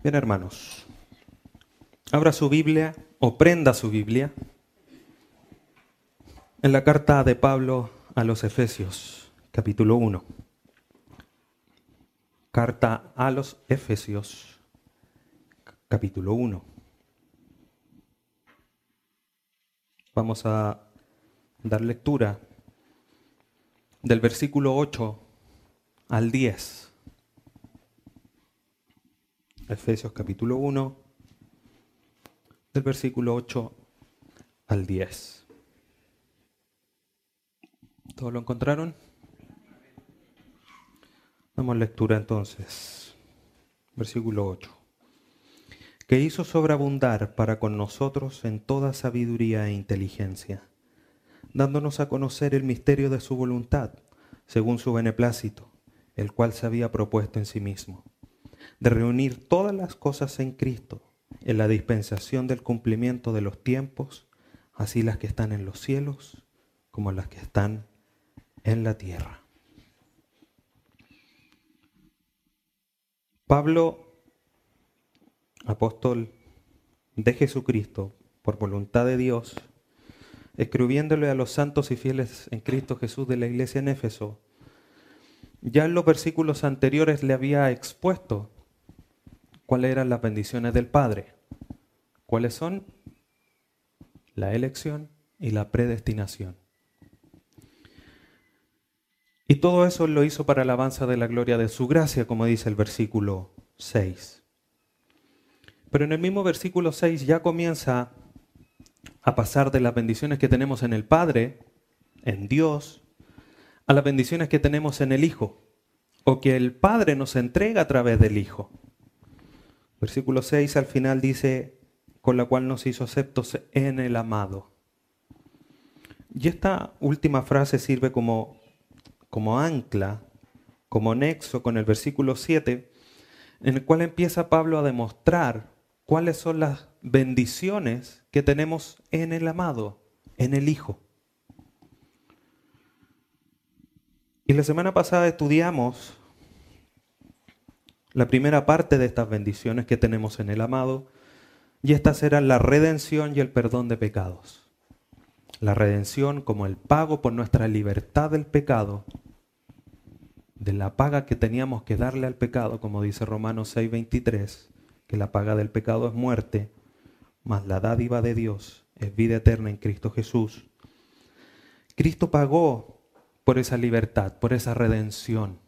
Bien, hermanos, abra su Biblia o prenda su Biblia en la carta de Pablo a los Efesios, capítulo 1. Carta a los Efesios, capítulo 1. Vamos a dar lectura del versículo 8 al 10. Efesios capítulo 1, del versículo 8 al 10. ¿Todos lo encontraron? Damos lectura entonces. Versículo 8. Que hizo sobreabundar para con nosotros en toda sabiduría e inteligencia, dándonos a conocer el misterio de su voluntad, según su beneplácito, el cual se había propuesto en sí mismo de reunir todas las cosas en Cristo, en la dispensación del cumplimiento de los tiempos, así las que están en los cielos como las que están en la tierra. Pablo, apóstol de Jesucristo, por voluntad de Dios, escribiéndole a los santos y fieles en Cristo Jesús de la iglesia en Éfeso, ya en los versículos anteriores le había expuesto cuáles eran las bendiciones del Padre. ¿Cuáles son? La elección y la predestinación. Y todo eso lo hizo para alabanza de la gloria de su gracia, como dice el versículo 6. Pero en el mismo versículo 6 ya comienza a pasar de las bendiciones que tenemos en el Padre, en Dios, a las bendiciones que tenemos en el Hijo, o que el Padre nos entrega a través del Hijo. Versículo 6 al final dice, con la cual nos hizo aceptos en el amado. Y esta última frase sirve como, como ancla, como nexo con el versículo 7, en el cual empieza Pablo a demostrar cuáles son las bendiciones que tenemos en el amado, en el Hijo. Y la semana pasada estudiamos la primera parte de estas bendiciones que tenemos en el amado, y estas eran la redención y el perdón de pecados. La redención como el pago por nuestra libertad del pecado, de la paga que teníamos que darle al pecado, como dice Romanos 6:23, que la paga del pecado es muerte, mas la dádiva de Dios es vida eterna en Cristo Jesús. Cristo pagó por esa libertad, por esa redención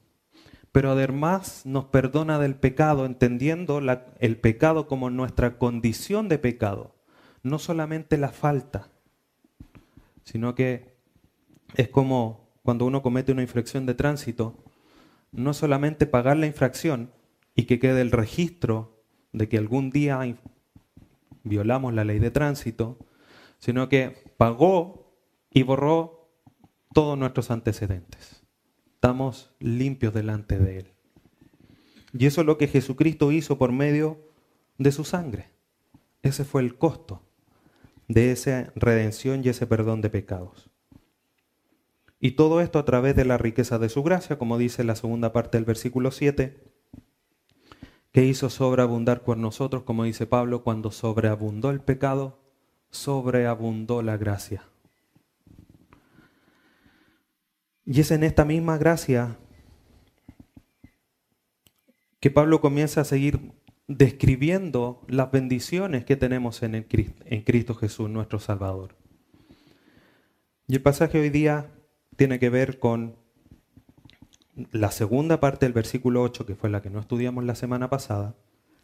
pero además nos perdona del pecado, entendiendo el pecado como nuestra condición de pecado, no solamente la falta, sino que es como cuando uno comete una infracción de tránsito, no solamente pagar la infracción y que quede el registro de que algún día violamos la ley de tránsito, sino que pagó y borró todos nuestros antecedentes estamos limpios delante de Él. Y eso es lo que Jesucristo hizo por medio de su sangre. Ese fue el costo de esa redención y ese perdón de pecados. Y todo esto a través de la riqueza de su gracia, como dice la segunda parte del versículo 7, que hizo sobreabundar por nosotros, como dice Pablo, cuando sobreabundó el pecado, sobreabundó la gracia. Y es en esta misma gracia que Pablo comienza a seguir describiendo las bendiciones que tenemos en, en Cristo Jesús, nuestro Salvador. Y el pasaje hoy día tiene que ver con la segunda parte del versículo 8, que fue la que no estudiamos la semana pasada,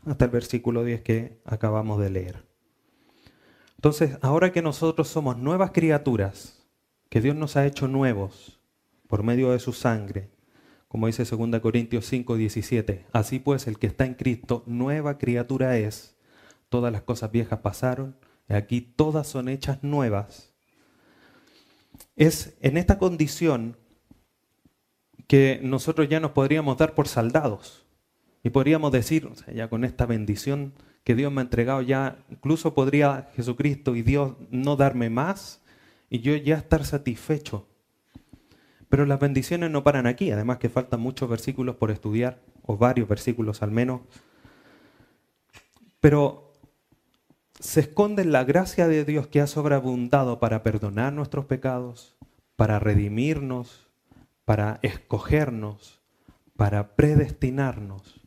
hasta el versículo 10 que acabamos de leer. Entonces, ahora que nosotros somos nuevas criaturas, que Dios nos ha hecho nuevos, por medio de su sangre, como dice 2 Corintios 5, 17. Así pues, el que está en Cristo, nueva criatura es. Todas las cosas viejas pasaron, y aquí todas son hechas nuevas. Es en esta condición que nosotros ya nos podríamos dar por saldados. Y podríamos decir, ya con esta bendición que Dios me ha entregado, ya incluso podría Jesucristo y Dios no darme más y yo ya estar satisfecho pero las bendiciones no paran aquí, además que faltan muchos versículos por estudiar, o varios versículos al menos. Pero se esconde la gracia de Dios que ha sobreabundado para perdonar nuestros pecados, para redimirnos, para escogernos, para predestinarnos.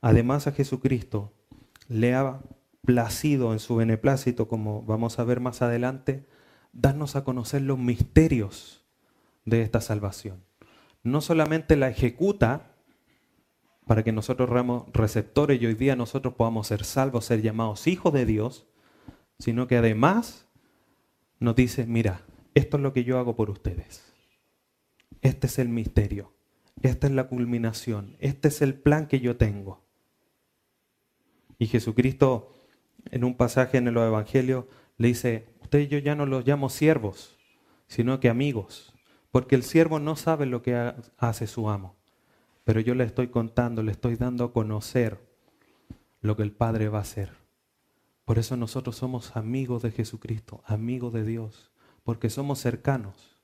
Además a Jesucristo le ha placido en su beneplácito, como vamos a ver más adelante, darnos a conocer los misterios de esta salvación. No solamente la ejecuta para que nosotros seamos receptores y hoy día nosotros podamos ser salvos, ser llamados hijos de Dios, sino que además nos dice, mira, esto es lo que yo hago por ustedes. Este es el misterio, esta es la culminación, este es el plan que yo tengo. Y Jesucristo en un pasaje en el Evangelio le dice, usted yo ya no los llamo siervos, sino que amigos, porque el siervo no sabe lo que hace su amo pero yo le estoy contando, le estoy dando a conocer lo que el Padre va a hacer. Por eso nosotros somos amigos de Jesucristo, amigos de Dios, porque somos cercanos.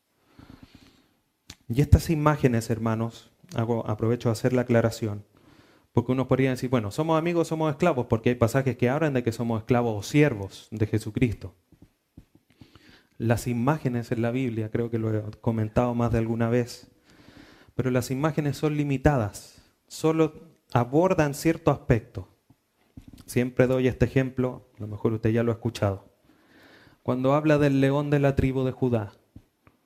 Y estas imágenes, hermanos, hago, aprovecho a hacer la aclaración, porque uno podría decir, bueno, somos amigos, somos esclavos, porque hay pasajes que hablan de que somos esclavos o siervos de Jesucristo. Las imágenes en la Biblia, creo que lo he comentado más de alguna vez, pero las imágenes son limitadas, solo abordan cierto aspecto. Siempre doy este ejemplo, a lo mejor usted ya lo ha escuchado. Cuando habla del león de la tribu de Judá,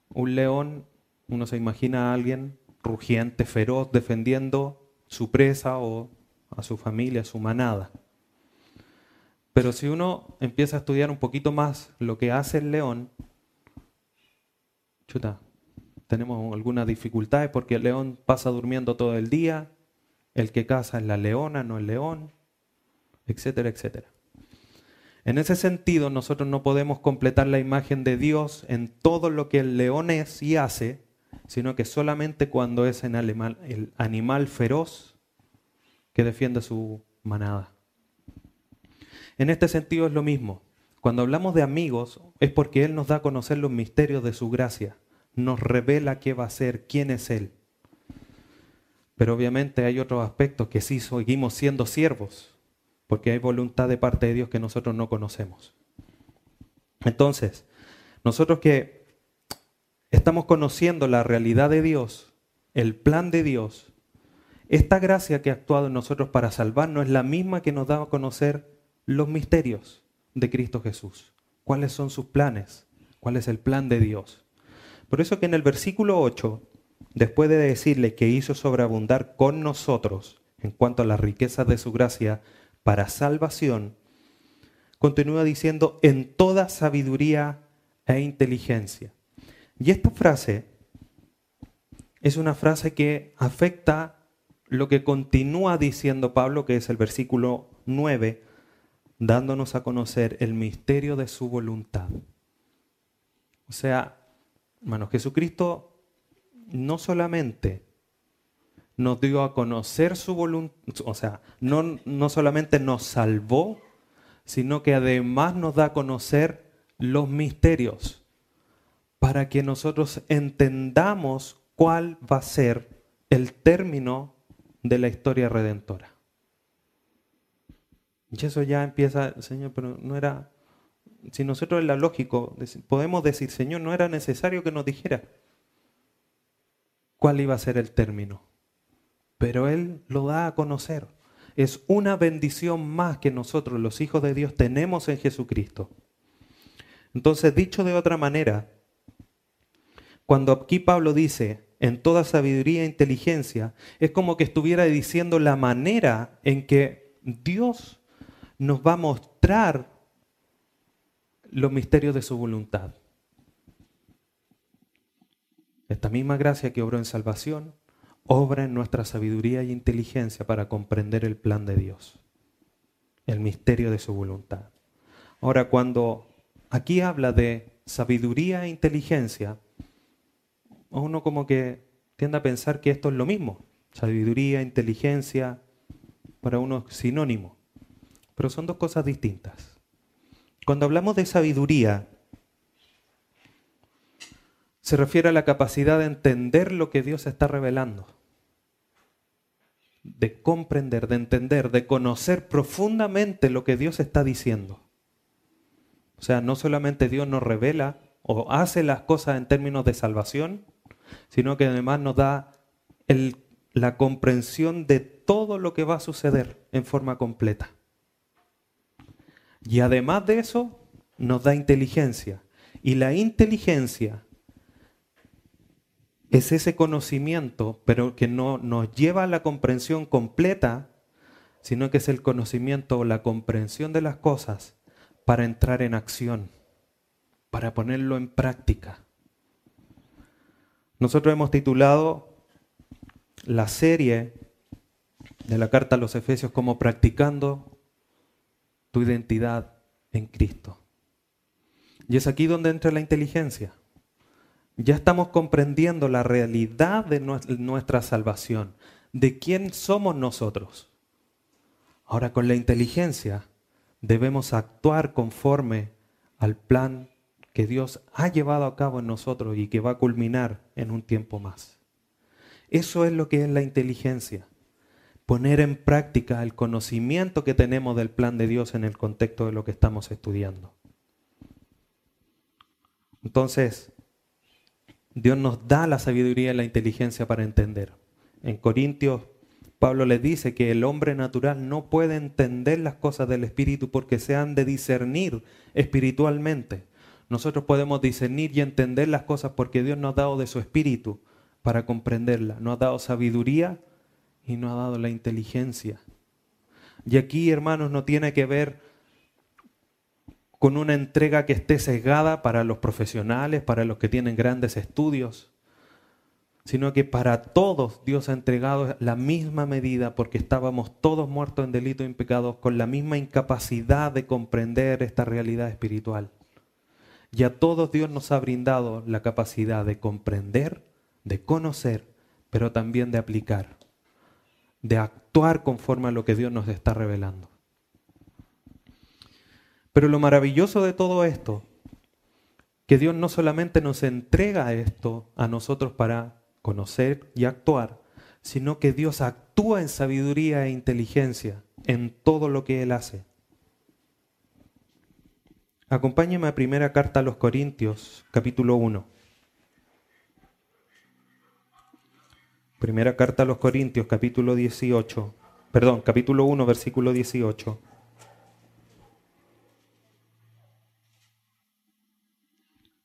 un león, uno se imagina a alguien rugiente, feroz, defendiendo su presa o a su familia, a su manada. Pero si uno empieza a estudiar un poquito más lo que hace el león, chuta, tenemos algunas dificultades porque el león pasa durmiendo todo el día, el que caza es la leona, no el león, etcétera, etcétera. En ese sentido, nosotros no podemos completar la imagen de Dios en todo lo que el león es y hace, sino que solamente cuando es el animal, el animal feroz que defiende su manada. En este sentido es lo mismo. Cuando hablamos de amigos es porque Él nos da a conocer los misterios de su gracia nos revela qué va a ser, quién es Él. Pero obviamente hay otros aspectos que sí seguimos siendo siervos, porque hay voluntad de parte de Dios que nosotros no conocemos. Entonces, nosotros que estamos conociendo la realidad de Dios, el plan de Dios, esta gracia que ha actuado en nosotros para salvarnos es la misma que nos da a conocer los misterios de Cristo Jesús. ¿Cuáles son sus planes? ¿Cuál es el plan de Dios? Por eso que en el versículo 8, después de decirle que hizo sobreabundar con nosotros en cuanto a las riquezas de su gracia para salvación, continúa diciendo en toda sabiduría e inteligencia. Y esta frase es una frase que afecta lo que continúa diciendo Pablo, que es el versículo 9, dándonos a conocer el misterio de su voluntad. O sea, Hermanos, Jesucristo no solamente nos dio a conocer su voluntad, o sea, no, no solamente nos salvó, sino que además nos da a conocer los misterios para que nosotros entendamos cuál va a ser el término de la historia redentora. Y eso ya empieza, Señor, pero no era, si nosotros en la lógico podemos decir, Señor, no era necesario que nos dijera cuál iba a ser el término, pero Él lo da a conocer. Es una bendición más que nosotros, los hijos de Dios, tenemos en Jesucristo. Entonces, dicho de otra manera, cuando aquí Pablo dice, en toda sabiduría e inteligencia, es como que estuviera diciendo la manera en que Dios nos va a mostrar los misterios de su voluntad. Esta misma gracia que obró en salvación, obra en nuestra sabiduría y inteligencia para comprender el plan de Dios, el misterio de su voluntad. Ahora, cuando aquí habla de sabiduría e inteligencia, uno como que tiende a pensar que esto es lo mismo. Sabiduría, inteligencia, para uno es sinónimo. Pero son dos cosas distintas. Cuando hablamos de sabiduría, se refiere a la capacidad de entender lo que Dios está revelando. de comprender, de entender, de conocer profundamente lo que Dios está diciendo. O sea, no solamente Dios nos revela o hace las cosas en términos de salvación, sino que además nos da la comprensión de todo lo que va a suceder en forma completa. Y además de eso, nos da inteligencia. Y la inteligencia es ese conocimiento, pero que no nos lleva a la comprensión completa, sino que es el conocimiento o la comprensión de las cosas para entrar en acción, para ponerlo en práctica. Nosotros hemos titulado la serie de la carta a los Efesios como practicando tu identidad en Cristo. Y es aquí donde entra la inteligencia. Ya estamos comprendiendo la realidad de nuestra salvación, de quién somos nosotros. Ahora con la inteligencia debemos actuar conforme al plan que Dios ha llevado a cabo en nosotros y que va a culminar en un tiempo más. Eso es lo que es la inteligencia. Poner en práctica el conocimiento que tenemos del plan de Dios en el contexto de lo que estamos estudiando. Entonces, Dios nos da la sabiduría y la inteligencia para entender. En Corintios, Pablo le dice que el hombre natural no puede entender las cosas del Espíritu porque se han de discernir espiritualmente. Nosotros podemos discernir y entender las cosas porque Dios nos ha dado de su Espíritu para comprenderlas. Nos ha dado sabiduría y nos ha dado la inteligencia. Y aquí, hermanos, no tiene que ver con una entrega que esté sesgada para los profesionales, para los que tienen grandes estudios, sino que para todos Dios ha entregado la misma medida porque estábamos todos muertos en delitos y pecados con la misma incapacidad de comprender esta realidad espiritual. Y a todos Dios nos ha brindado la capacidad de comprender, de conocer, pero también de aplicar, de actuar conforme a lo que Dios nos está revelando. Pero lo maravilloso de todo esto, que Dios no solamente nos entrega esto a nosotros para conocer y actuar, sino que Dios actúa en sabiduría e inteligencia en todo lo que Él hace. Acompáñeme a primera carta a los Corintios, capítulo 1. Primera carta a los Corintios, capítulo 18. Perdón, capítulo 1, versículo 18.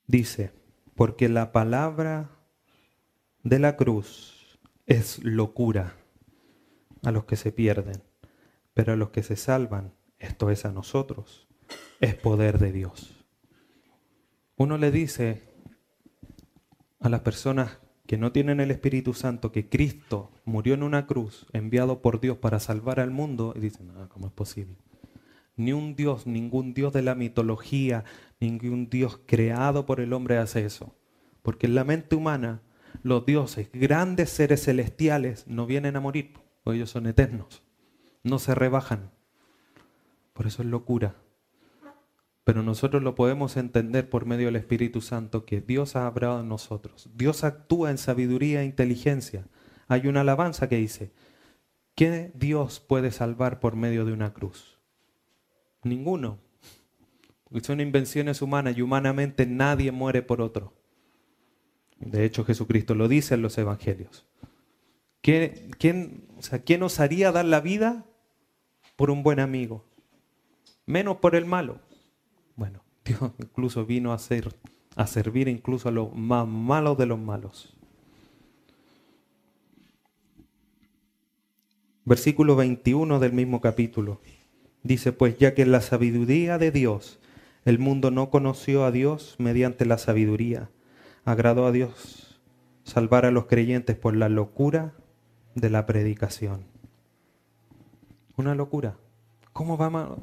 Dice, porque la palabra de la cruz es locura a los que se pierden, pero a los que se salvan, esto es a nosotros, es poder de Dios. Uno le dice a las personas que no tienen el Espíritu Santo que Cristo murió en una cruz enviado por Dios para salvar al mundo y dicen, ah, ¿cómo es posible? Ni un Dios, ningún Dios de la mitología, ningún Dios creado por el hombre hace eso. Porque en la mente humana, los dioses, grandes seres celestiales, no vienen a morir, porque ellos son eternos. No se rebajan. Por eso es locura. Pero nosotros lo podemos entender por medio del Espíritu Santo que Dios ha hablado en nosotros. Dios actúa en sabiduría e inteligencia. Hay una alabanza que dice, ¿qué Dios puede salvar por medio de una cruz? Ninguno. Porque son invenciones humanas y humanamente nadie muere por otro. De hecho, Jesucristo lo dice en los evangelios. ¿Quién, o sea, ¿Quién osaría dar la vida por un buen amigo? Menos por el malo. Bueno, Dios incluso vino a, ser, a servir incluso a los más malos de los malos. Versículo 21 del mismo capítulo. Dice, pues ya que en la sabiduría de Dios el mundo no conoció a Dios mediante la sabiduría, agradó a Dios salvar a los creyentes por la locura de la predicación. Una locura. ¿Cómo va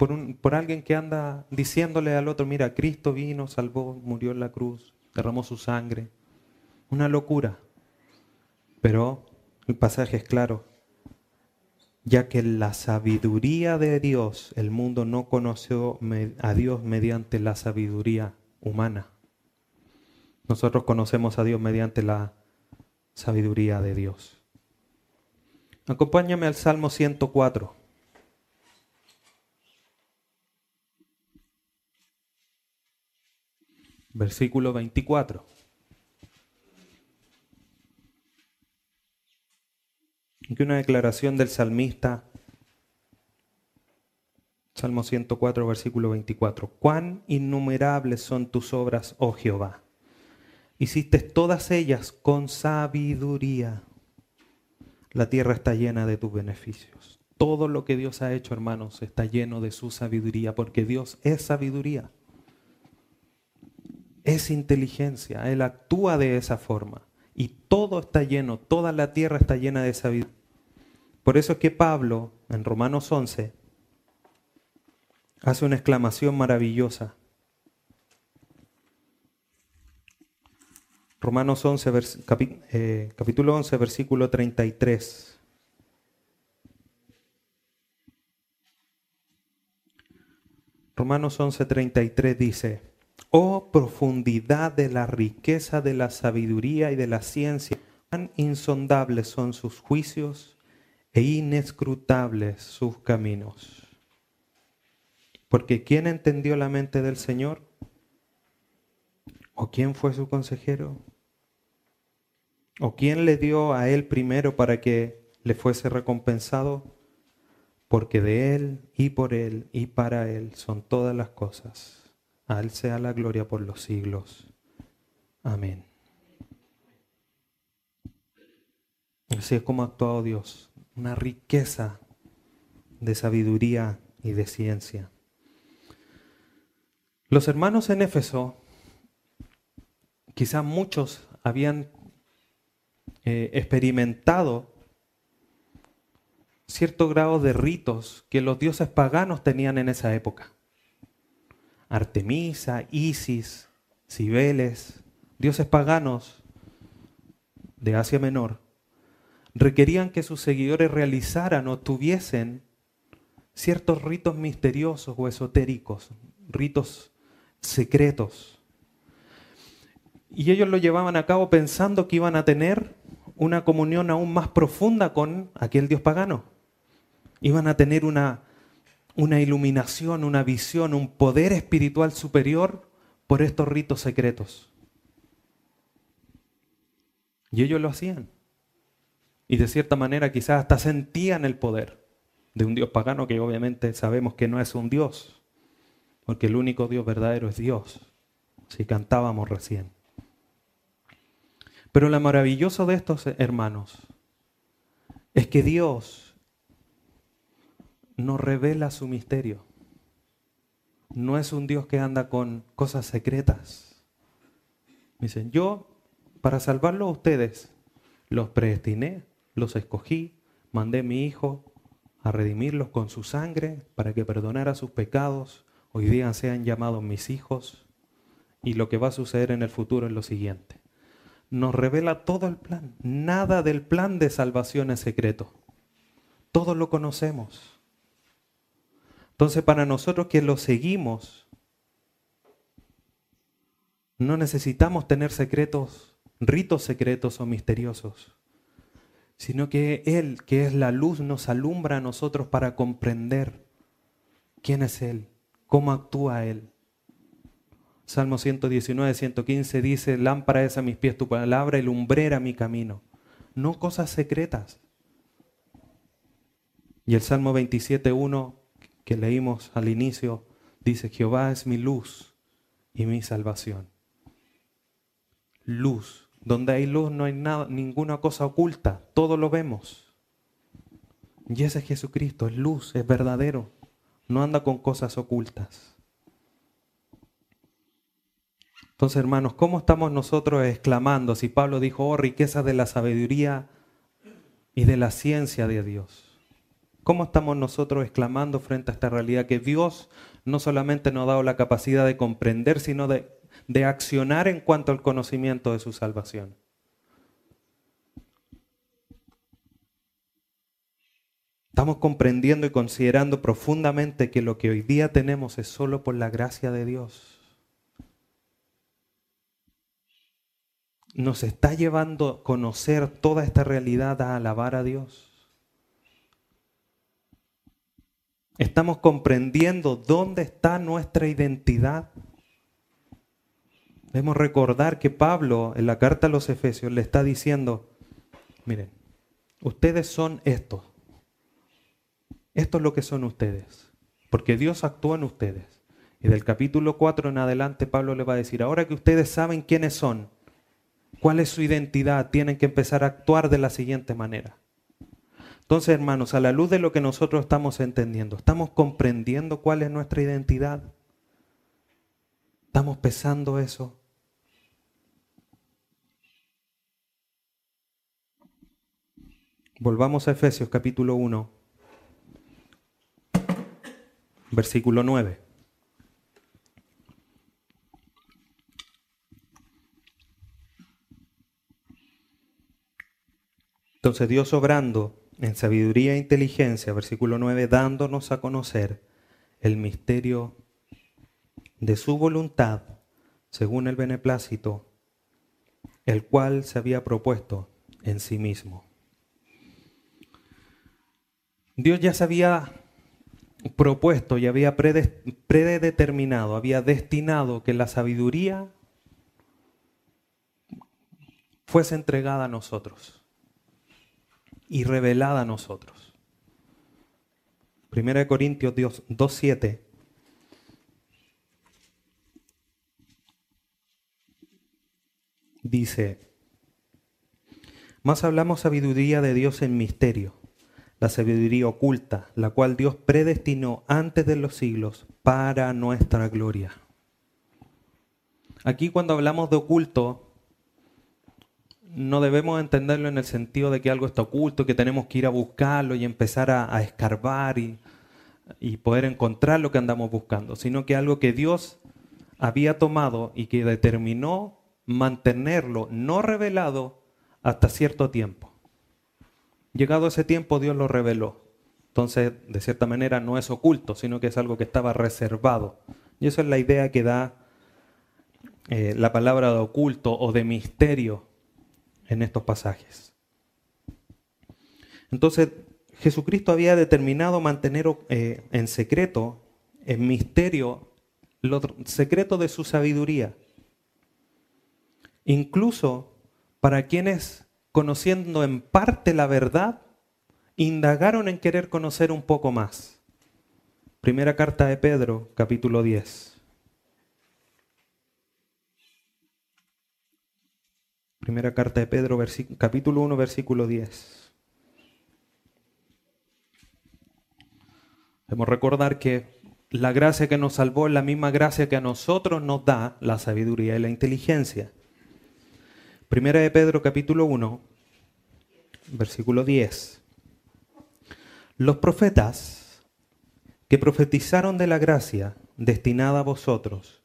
por, un, por alguien que anda diciéndole al otro, mira, Cristo vino, salvó, murió en la cruz, derramó su sangre? Una locura. Pero el pasaje es claro ya que la sabiduría de Dios, el mundo no conoció a Dios mediante la sabiduría humana. Nosotros conocemos a Dios mediante la sabiduría de Dios. Acompáñame al Salmo 104. Versículo 24. Aquí una declaración del salmista, Salmo 104, versículo 24. Cuán innumerables son tus obras, oh Jehová. Hiciste todas ellas con sabiduría la tierra está llena de tus beneficios. Todo lo que Dios ha hecho, hermanos, está lleno de su sabiduría, porque Dios es sabiduría. Es inteligencia. Él actúa de esa forma. Y todo está lleno, toda la tierra está llena de sabiduría. Por eso es que Pablo, en Romanos 11, hace una exclamación maravillosa. Romanos 11, eh, capítulo 11, versículo 33. Romanos 11, 33 dice, Oh profundidad de la riqueza de la sabiduría y de la ciencia, cuán insondables son sus juicios e inescrutables sus caminos. Porque ¿quién entendió la mente del Señor? ¿O quién fue su consejero? ¿O quién le dio a él primero para que le fuese recompensado? Porque de él y por él y para él son todas las cosas. A él sea la gloria por los siglos. Amén. Así es como ha actuado Dios. Una riqueza de sabiduría y de ciencia. Los hermanos en Éfeso, quizás muchos habían eh, experimentado cierto grado de ritos que los dioses paganos tenían en esa época. Artemisa, Isis, Cibeles, dioses paganos de Asia Menor, requerían que sus seguidores realizaran o tuviesen ciertos ritos misteriosos o esotéricos, ritos secretos. Y ellos lo llevaban a cabo pensando que iban a tener una comunión aún más profunda con aquel Dios pagano. Iban a tener una, una iluminación, una visión, un poder espiritual superior por estos ritos secretos. Y ellos lo hacían. Y de cierta manera quizás hasta sentían el poder de un Dios pagano que obviamente sabemos que no es un Dios, porque el único Dios verdadero es Dios, si cantábamos recién. Pero lo maravilloso de estos hermanos es que Dios nos revela su misterio. No es un Dios que anda con cosas secretas. Dicen, yo para salvarlos a ustedes los predestiné, los escogí, mandé a mi Hijo a redimirlos con su sangre para que perdonara sus pecados. Hoy día sean llamados mis hijos. Y lo que va a suceder en el futuro es lo siguiente nos revela todo el plan. Nada del plan de salvación es secreto. Todo lo conocemos. Entonces para nosotros que lo seguimos, no necesitamos tener secretos, ritos secretos o misteriosos, sino que Él, que es la luz, nos alumbra a nosotros para comprender quién es Él, cómo actúa Él. Salmo 119, 115 dice, lámpara es a mis pies tu palabra y lumbrera mi camino. No cosas secretas. Y el Salmo 27, 1 que leímos al inicio dice, Jehová es mi luz y mi salvación. Luz. Donde hay luz no hay nada, ninguna cosa oculta. Todo lo vemos. Y ese es Jesucristo, es luz, es verdadero. No anda con cosas ocultas. Entonces, hermanos, ¿cómo estamos nosotros exclamando si Pablo dijo, oh, riqueza de la sabiduría y de la ciencia de Dios? ¿Cómo estamos nosotros exclamando frente a esta realidad que Dios no solamente nos ha dado la capacidad de comprender, sino de, de accionar en cuanto al conocimiento de su salvación? Estamos comprendiendo y considerando profundamente que lo que hoy día tenemos es solo por la gracia de Dios. nos está llevando a conocer toda esta realidad a alabar a Dios. Estamos comprendiendo dónde está nuestra identidad. Debemos recordar que Pablo en la carta a los Efesios le está diciendo, miren, ustedes son esto. Esto es lo que son ustedes. Porque Dios actúa en ustedes. Y del capítulo 4 en adelante Pablo le va a decir, ahora que ustedes saben quiénes son, cuál es su identidad, tienen que empezar a actuar de la siguiente manera. Entonces, hermanos, a la luz de lo que nosotros estamos entendiendo, ¿estamos comprendiendo cuál es nuestra identidad? ¿Estamos pesando eso? Volvamos a Efesios capítulo 1, versículo 9. Entonces Dios obrando en sabiduría e inteligencia, versículo 9, dándonos a conocer el misterio de su voluntad, según el beneplácito, el cual se había propuesto en sí mismo. Dios ya se había propuesto y había predeterminado, había destinado que la sabiduría fuese entregada a nosotros y revelada a nosotros. Primera Corintios 2.7 dice, más hablamos sabiduría de Dios en misterio, la sabiduría oculta, la cual Dios predestinó antes de los siglos para nuestra gloria. Aquí cuando hablamos de oculto, no debemos entenderlo en el sentido de que algo está oculto, que tenemos que ir a buscarlo y empezar a, escarbar y, poder encontrar lo que andamos buscando, sino que algo que Dios había tomado y que determinó mantenerlo no revelado hasta cierto tiempo. Llegado ese tiempo, Dios lo reveló. Entonces, de cierta manera, no es oculto, sino que es algo que estaba reservado. Y esa es la idea que da eh, la palabra de oculto o de misterio en estos pasajes. Entonces, Jesucristo había determinado mantener eh, en secreto, en misterio, lo secreto de su sabiduría. Incluso para quienes, conociendo en parte la verdad, indagaron en querer conocer un poco más. Primera carta de Pedro, capítulo 10. Primera carta de Pedro, capítulo 1, versículo 10. Debemos recordar que la gracia que nos salvó es la misma gracia que a nosotros nos da la sabiduría y la inteligencia. Primera de Pedro, capítulo 1, versículo 10. Los profetas que profetizaron de la gracia destinada a vosotros,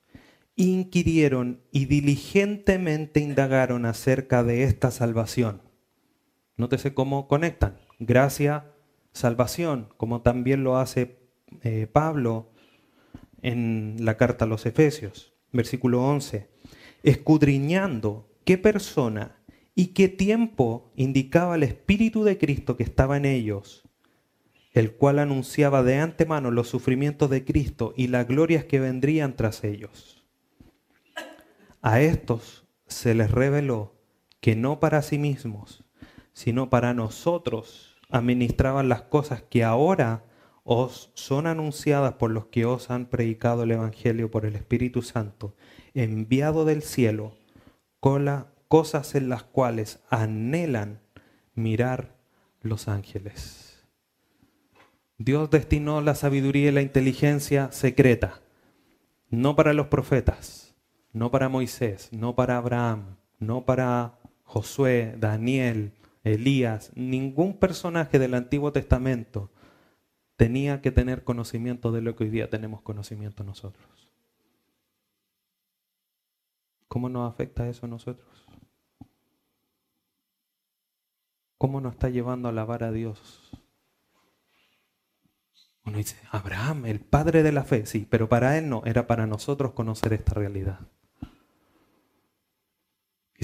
inquirieron y diligentemente indagaron acerca de esta salvación. Nótese cómo conectan. Gracia, salvación, como también lo hace eh, Pablo en la carta a los Efesios, versículo 11. Escudriñando qué persona y qué tiempo indicaba el Espíritu de Cristo que estaba en ellos, el cual anunciaba de antemano los sufrimientos de Cristo y las glorias que vendrían tras ellos a estos se les reveló que no para sí mismos, sino para nosotros administraban las cosas que ahora os son anunciadas por los que os han predicado el Evangelio por el Espíritu Santo, enviado del cielo, cosas en las cuales anhelan mirar los ángeles. Dios destinó la sabiduría y la inteligencia secreta, no para los profetas, no para Moisés, no para Abraham, no para Josué, Daniel, Elías, ningún personaje del Antiguo Testamento tenía que tener conocimiento de lo que hoy día tenemos conocimiento nosotros. ¿Cómo nos afecta eso a nosotros? ¿Cómo nos está llevando a alabar a Dios? Uno dice, Abraham, el padre de la fe, sí, pero para él no, era para nosotros conocer esta realidad.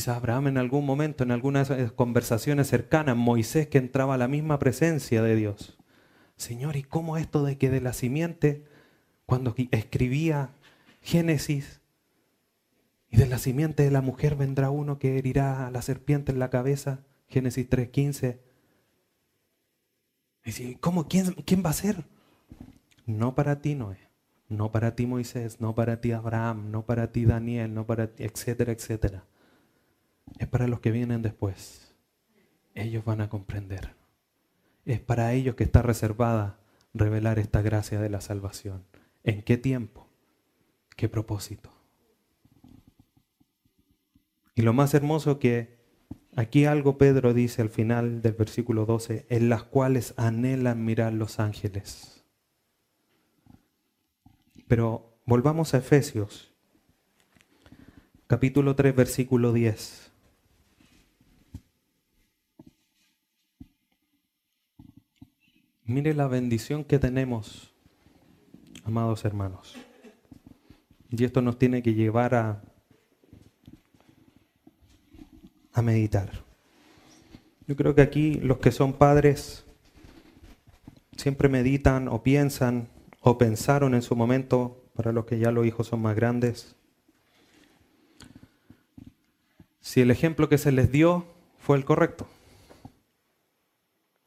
Quizás Abraham en algún momento, en algunas conversaciones cercanas, Moisés que entraba a la misma presencia de Dios, Señor, ¿y cómo esto de que de la simiente, cuando escribía Génesis, y de la simiente de la mujer vendrá uno que herirá a la serpiente en la cabeza, Génesis 3.15. Dice, ¿cómo? ¿Quién, ¿Quién va a ser? No para ti, Noé. No para ti, Moisés. No para ti, Abraham. No para ti, Daniel. No para ti, etcétera, etcétera. Es para los que vienen después. Ellos van a comprender. Es para ellos que está reservada revelar esta gracia de la salvación. ¿En qué tiempo? ¿Qué propósito? Y lo más hermoso que aquí algo Pedro dice al final del versículo 12, en las cuales anhelan mirar los ángeles. Pero volvamos a Efesios, capítulo 3, versículo 10. Mire la bendición que tenemos, amados hermanos. Y esto nos tiene que llevar a a meditar. Yo creo que aquí los que son padres siempre meditan o piensan o pensaron en su momento, para los que ya los hijos son más grandes, si el ejemplo que se les dio fue el correcto.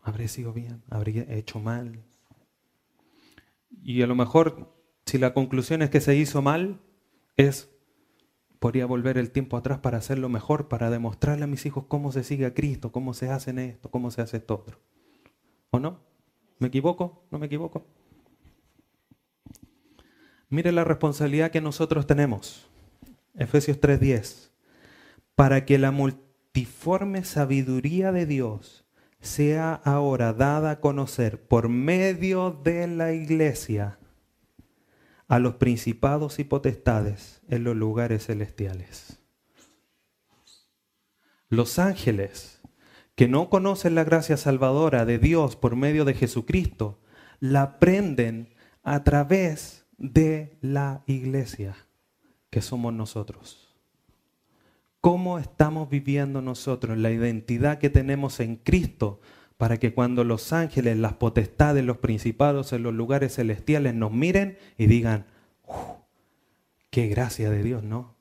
¿Habría sido bien? ¿Habría hecho mal? Y a lo mejor, si la conclusión es que se hizo mal, es podría volver el tiempo atrás para hacerlo mejor, para demostrarle a mis hijos cómo se sigue a Cristo, cómo se hace esto, cómo se hace esto otro. ¿O no? ¿Me equivoco? ¿No me equivoco? Mire la responsabilidad que nosotros tenemos. Efesios 3:10. Para que la multiforme sabiduría de Dios sea ahora dada a conocer por medio de la iglesia a los principados y potestades en los lugares celestiales. Los ángeles que no conocen la gracia salvadora de Dios por medio de Jesucristo, la aprenden a través de la iglesia que somos nosotros. ¿Cómo estamos viviendo nosotros la identidad que tenemos en Cristo para que cuando los ángeles, las potestades, los principados en los lugares celestiales nos miren y digan, qué gracia de Dios, ¿no?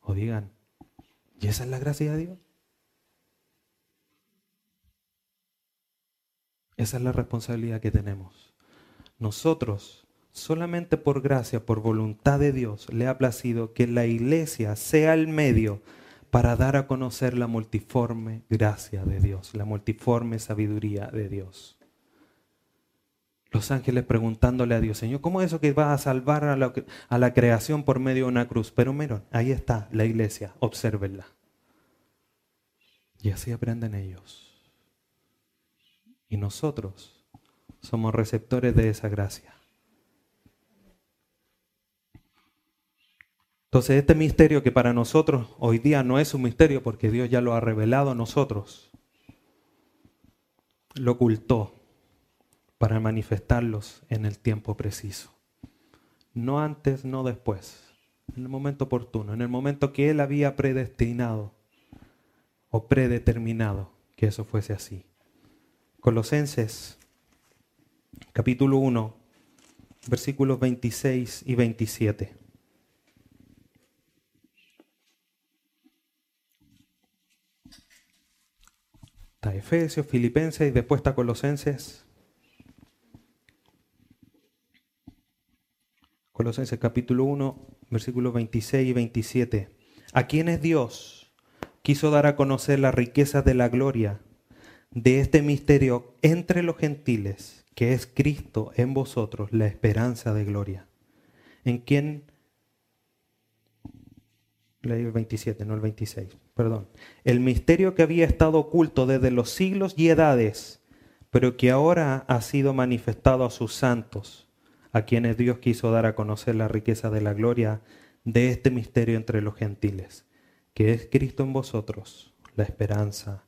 O digan, ¿y esa es la gracia de Dios? Esa es la responsabilidad que tenemos. Nosotros, solamente por gracia, por voluntad de Dios, le ha placido que la iglesia sea el medio para dar a conocer la multiforme gracia de Dios, la multiforme sabiduría de Dios. Los ángeles preguntándole a Dios, Señor, ¿cómo es eso que va a salvar a la, a la creación por medio de una cruz? Pero miren, ahí está la iglesia, obsérvenla. Y así aprenden ellos. Y nosotros somos receptores de esa gracia. Entonces este misterio que para nosotros hoy día no es un misterio porque Dios ya lo ha revelado a nosotros, lo ocultó para manifestarlos en el tiempo preciso. No antes, no después, en el momento oportuno, en el momento que Él había predestinado o predeterminado que eso fuese así. Colosenses capítulo 1, versículos 26 y 27. Está Efesios, Filipenses y después está Colosenses. Colosenses capítulo 1, versículos 26 y 27. A quienes Dios quiso dar a conocer la riqueza de la gloria de este misterio entre los gentiles, que es Cristo en vosotros, la esperanza de gloria. En quien leí el 27, no el 26, perdón. El misterio que había estado oculto desde los siglos y edades, pero que ahora ha sido manifestado a sus santos, a quienes Dios quiso dar a conocer la riqueza de la gloria de este misterio entre los gentiles, que es Cristo en vosotros, la esperanza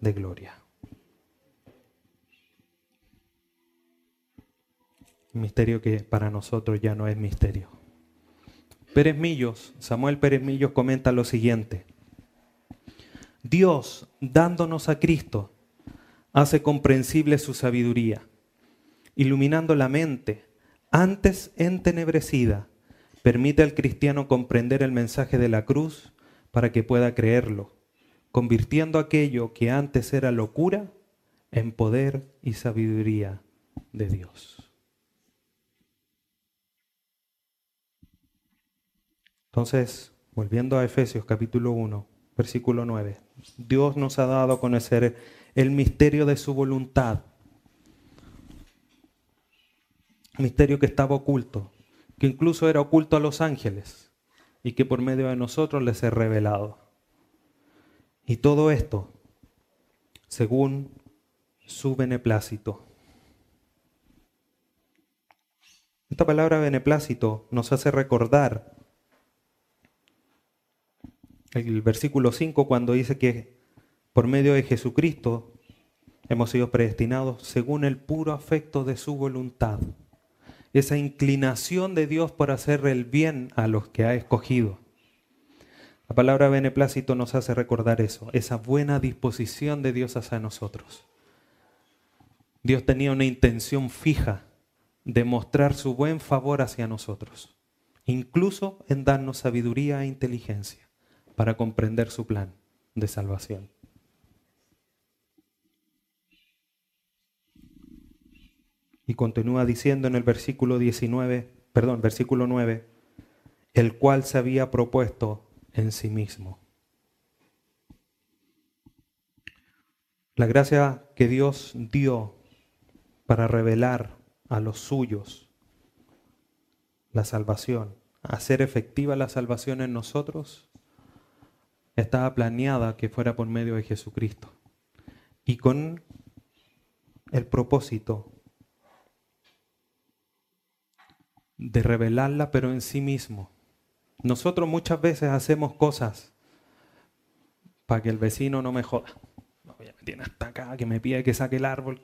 de gloria. misterio que para nosotros ya no es misterio. Pérez Millos, Samuel Pérez Millos comenta lo siguiente. Dios, dándonos a Cristo, hace comprensible su sabiduría, iluminando la mente, antes entenebrecida, permite al cristiano comprender el mensaje de la cruz para que pueda creerlo, convirtiendo aquello que antes era locura en poder y sabiduría de Dios. Entonces, volviendo a Efesios capítulo 1, versículo 9, Dios nos ha dado a conocer el misterio de su voluntad, misterio que estaba oculto, que incluso era oculto a los ángeles y que por medio de nosotros les he revelado. Y todo esto según su beneplácito. Esta palabra beneplácito nos hace recordar el versículo 5 cuando dice que por medio de Jesucristo hemos sido predestinados según el puro afecto de su voluntad. Esa inclinación de Dios por hacer el bien a los que ha escogido. La palabra beneplácito nos hace recordar eso, esa buena disposición de Dios hacia nosotros. Dios tenía una intención fija de mostrar su buen favor hacia nosotros, incluso en darnos sabiduría e inteligencia para comprender su plan de salvación. Y continúa diciendo en el versículo 19, perdón, versículo 9, el cual se había propuesto en sí mismo. La gracia que Dios dio para revelar a los suyos la salvación, hacer efectiva la salvación en nosotros, estaba planeada que fuera por medio de Jesucristo. Y con el propósito de revelarla, pero en sí mismo. Nosotros muchas veces hacemos cosas para que el vecino no me joda. me tiene hasta acá, que me pide que saque el árbol.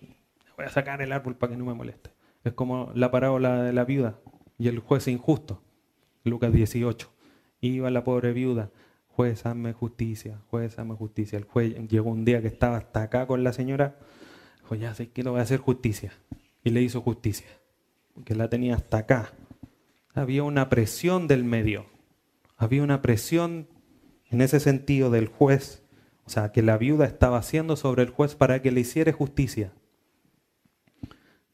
Voy a sacar el árbol para que no me moleste. Es como la parábola de la viuda y el juez injusto. Lucas 18. Iba la pobre viuda juez, hazme justicia, juez, hazme justicia. El juez llegó un día que estaba hasta acá con la señora, dijo, ya sé que no voy a hacer justicia. Y le hizo justicia, porque la tenía hasta acá. Había una presión del medio, había una presión en ese sentido del juez, o sea, que la viuda estaba haciendo sobre el juez para que le hiciera justicia.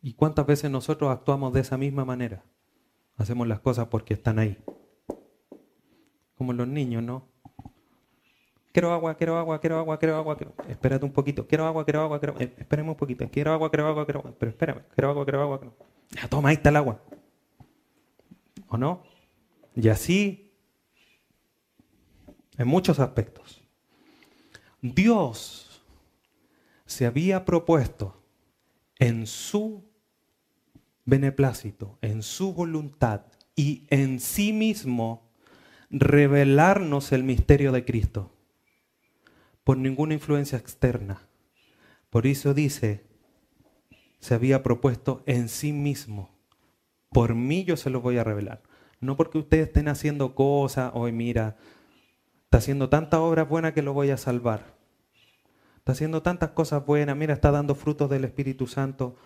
¿Y cuántas veces nosotros actuamos de esa misma manera? Hacemos las cosas porque están ahí. Como los niños, ¿no? Quiero agua, quiero agua, quiero agua, quiero agua, espérate un poquito, quiero agua, quiero agua, quiero, eh, espérame un poquito, quiero agua, quiero agua, quiero, pero espérame, quiero agua, quiero agua, quiero... ya toma, ahí está el agua. ¿O no? Y así, en muchos aspectos. Dios se había propuesto en su beneplácito, en su voluntad y en sí mismo revelarnos el misterio de Cristo por ninguna influencia externa. Por eso dice, se había propuesto en sí mismo. Por mí yo se lo voy a revelar. No porque ustedes estén haciendo cosas, hoy mira, está haciendo tanta obra buena que lo voy a salvar. Está haciendo tantas cosas buenas, mira, está dando frutos del Espíritu Santo,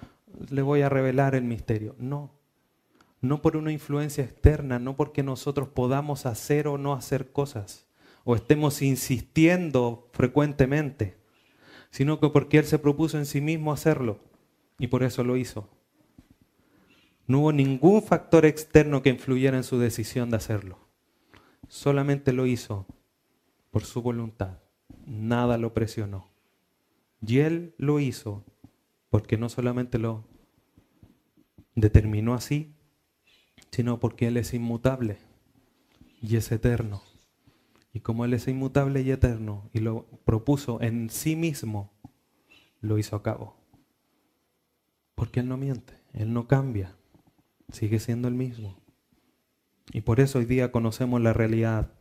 le voy a revelar el misterio. No, no por una influencia externa, no porque nosotros podamos hacer o no hacer cosas o estemos insistiendo frecuentemente, sino que porque Él se propuso en sí mismo hacerlo y por eso lo hizo. No hubo ningún factor externo que influyera en su decisión de hacerlo. Solamente lo hizo por su voluntad. Nada lo presionó. Y Él lo hizo porque no solamente lo determinó así, sino porque Él es inmutable y es eterno. Y como Él es inmutable y eterno y lo propuso en sí mismo, lo hizo a cabo. Porque Él no miente, Él no cambia, sigue siendo el mismo. Y por eso hoy día conocemos la realidad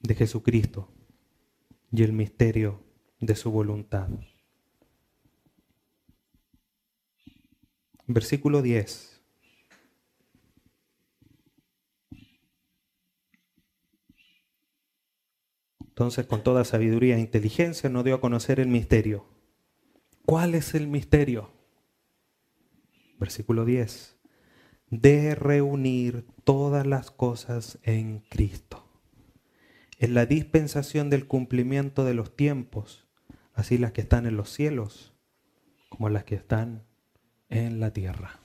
de Jesucristo y el misterio de su voluntad. Versículo 10. Entonces, con toda sabiduría e inteligencia, nos dio a conocer el misterio. ¿Cuál es el misterio? versículo 10, de reunir todas las cosas en Cristo. En la dispensación del cumplimiento de los tiempos, así las que están en los cielos como las que están en la tierra.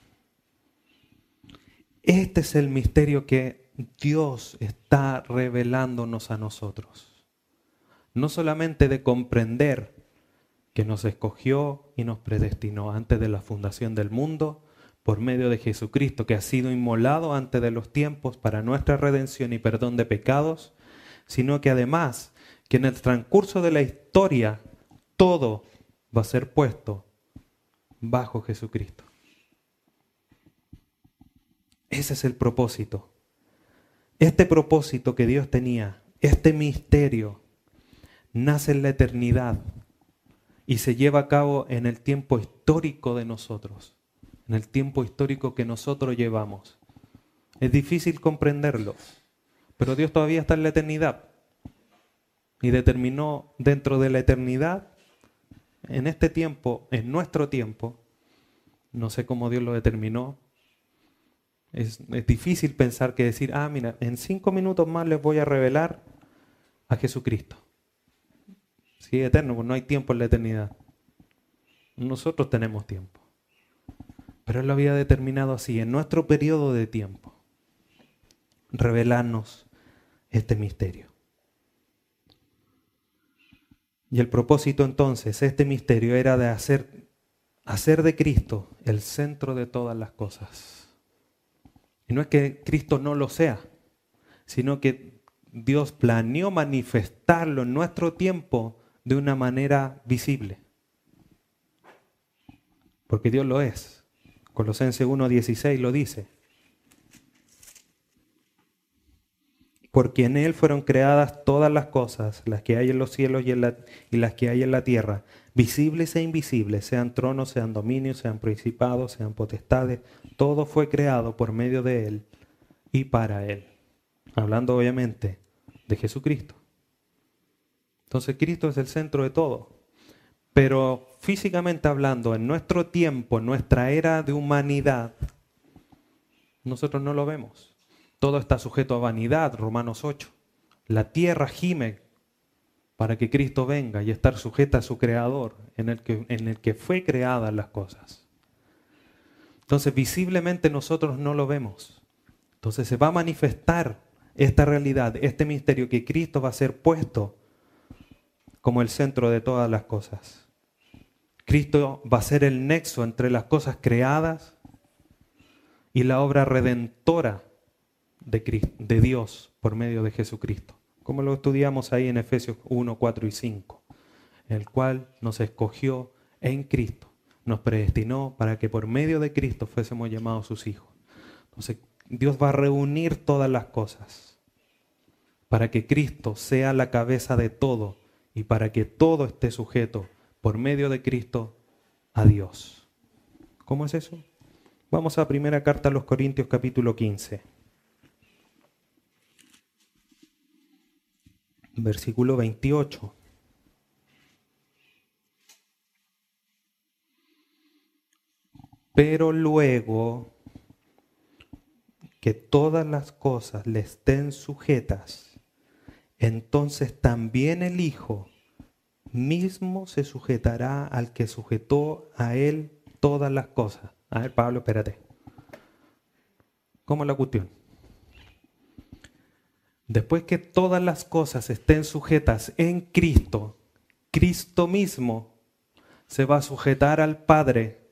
Este es el misterio que Dios está revelándonos a nosotros. No solamente de comprender que nos escogió y nos predestinó antes de la fundación del mundo por medio de Jesucristo, que ha sido inmolado antes de los tiempos para nuestra redención y perdón de pecados, sino que además que en el transcurso de la historia todo va a ser puesto bajo Jesucristo. Ese es el propósito. Este propósito que Dios tenía, este misterio, nace en la eternidad y se lleva a cabo en el tiempo histórico de nosotros, en el tiempo histórico que nosotros llevamos. Es difícil comprenderlo, pero Dios todavía está en la eternidad y determinó dentro de la eternidad, en este tiempo, en nuestro tiempo, no sé cómo Dios lo determinó, es, difícil pensar que decir, ah, mira, en cinco minutos más les voy a revelar a Jesucristo. Sí, eterno, pues no hay tiempo en la eternidad. Nosotros tenemos tiempo. Pero Él lo había determinado así, en nuestro periodo de tiempo, revelarnos este misterio. Y el propósito entonces, este misterio era de hacer, hacer de Cristo el centro de todas las cosas. Y no es que Cristo no lo sea, sino que Dios planeó manifestarlo en nuestro tiempo de una manera visible. Porque Dios lo es. Colosenses 1.16 lo dice. Porque en Él fueron creadas todas las cosas, las que hay en los cielos y, y las que hay en la tierra, visibles e invisibles, sean tronos, sean dominios, sean principados, sean potestades, todo fue creado por medio de Él y para Él. Hablando obviamente de Jesucristo. Entonces Cristo es el centro de todo. Pero físicamente hablando, en nuestro tiempo, en nuestra era de humanidad, nosotros no lo vemos. Todo está sujeto a vanidad, Romanos 8. La tierra gime para que Cristo venga y estar sujeta a su creador, en el que, en el que fue creadas las cosas. Entonces visiblemente nosotros no lo vemos. Entonces se va a manifestar esta realidad, este misterio que Cristo va a ser puesto como el centro de todas las cosas. Cristo va a ser el nexo entre las cosas creadas y la obra redentora de, Dios por medio de Jesucristo, como lo estudiamos ahí en Efesios 1, 4 y 5, el cual nos escogió en Cristo, nos predestinó para que por medio de Cristo fuésemos llamados sus hijos. Entonces, Dios va a reunir todas las cosas para que Cristo sea la cabeza de todo y para que todo esté sujeto por medio de Cristo a Dios. ¿Cómo es eso? Vamos a primera carta a los Corintios capítulo 15. Versículo 28. Pero luego que todas las cosas le estén sujetas, entonces también el Hijo mismo se sujetará al que sujetó a él todas las cosas. A ver, Pablo, espérate. ¿Cómo es la cuestión? Después que todas las cosas estén sujetas en Cristo, Cristo mismo se va a sujetar al Padre.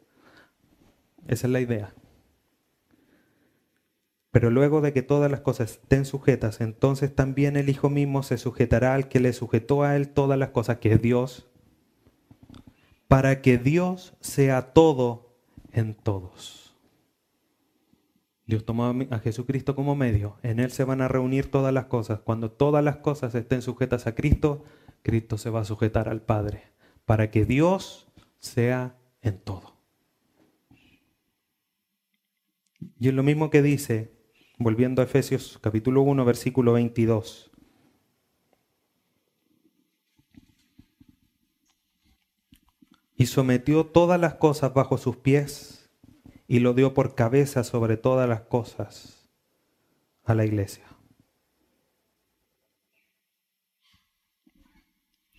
Esa es la idea. Pero luego de que todas las cosas estén sujetas, entonces también el Hijo mismo se sujetará al que le sujetó a él todas las cosas, que es Dios, para que Dios sea todo en todos. Dios tomó a Jesucristo como medio, en Él se van a reunir todas las cosas. Cuando todas las cosas estén sujetas a Cristo, Cristo se va a sujetar al Padre, para que Dios sea en todo. Y es lo mismo que dice Volviendo a Efesios capítulo 1, versículo 22. Y sometió todas las cosas bajo sus pies y lo dio por cabeza sobre todas las cosas a la iglesia.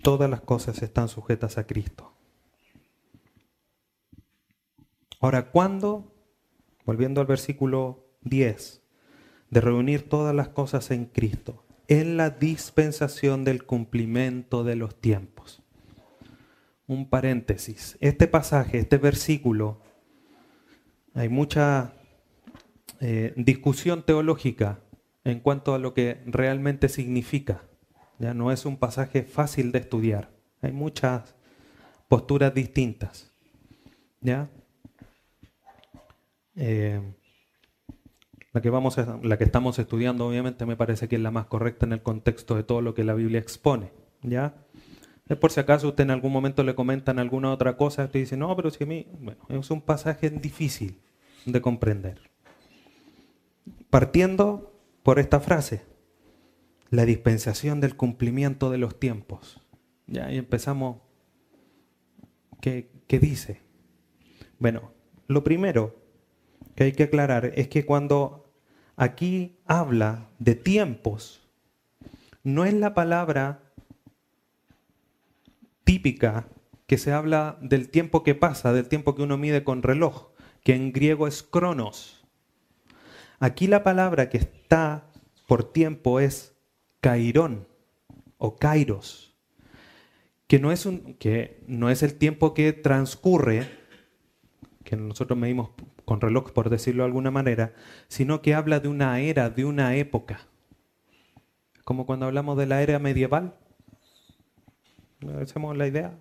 Todas las cosas están sujetas a Cristo. Ahora, ¿cuándo? Volviendo al versículo 10, de reunir todas las cosas en Cristo, en la dispensación del cumplimiento de los tiempos. Un paréntesis. Este pasaje, este versículo, hay mucha eh, discusión teológica en cuanto a lo que realmente significa. Ya no es un pasaje fácil de estudiar. Hay muchas posturas distintas. ¿Ya? Eh, la que, vamos la que estamos estudiando obviamente me parece que es la más correcta en el contexto de todo lo que la Biblia expone. ¿ya? por si acaso usted en algún momento le comentan alguna otra cosa, usted dice, no, pero si a mí, bueno, es un pasaje difícil de comprender. Partiendo por esta frase, la dispensación del cumplimiento de los tiempos. Ya, y empezamos, ¿qué, qué dice? Bueno, lo primero que hay que aclarar es que cuando aquí habla de tiempos, no es la palabra típica que se habla del tiempo que pasa, del tiempo que uno mide con reloj, que en griego es cronos. Aquí la palabra que está por tiempo es kairón o kairos, que no es, un, que no es el tiempo que transcurre, que nosotros medimos con reloj, por decirlo de alguna manera, sino que habla de una era, de una época. Como cuando hablamos de la era medieval. ¿Hacemos la idea?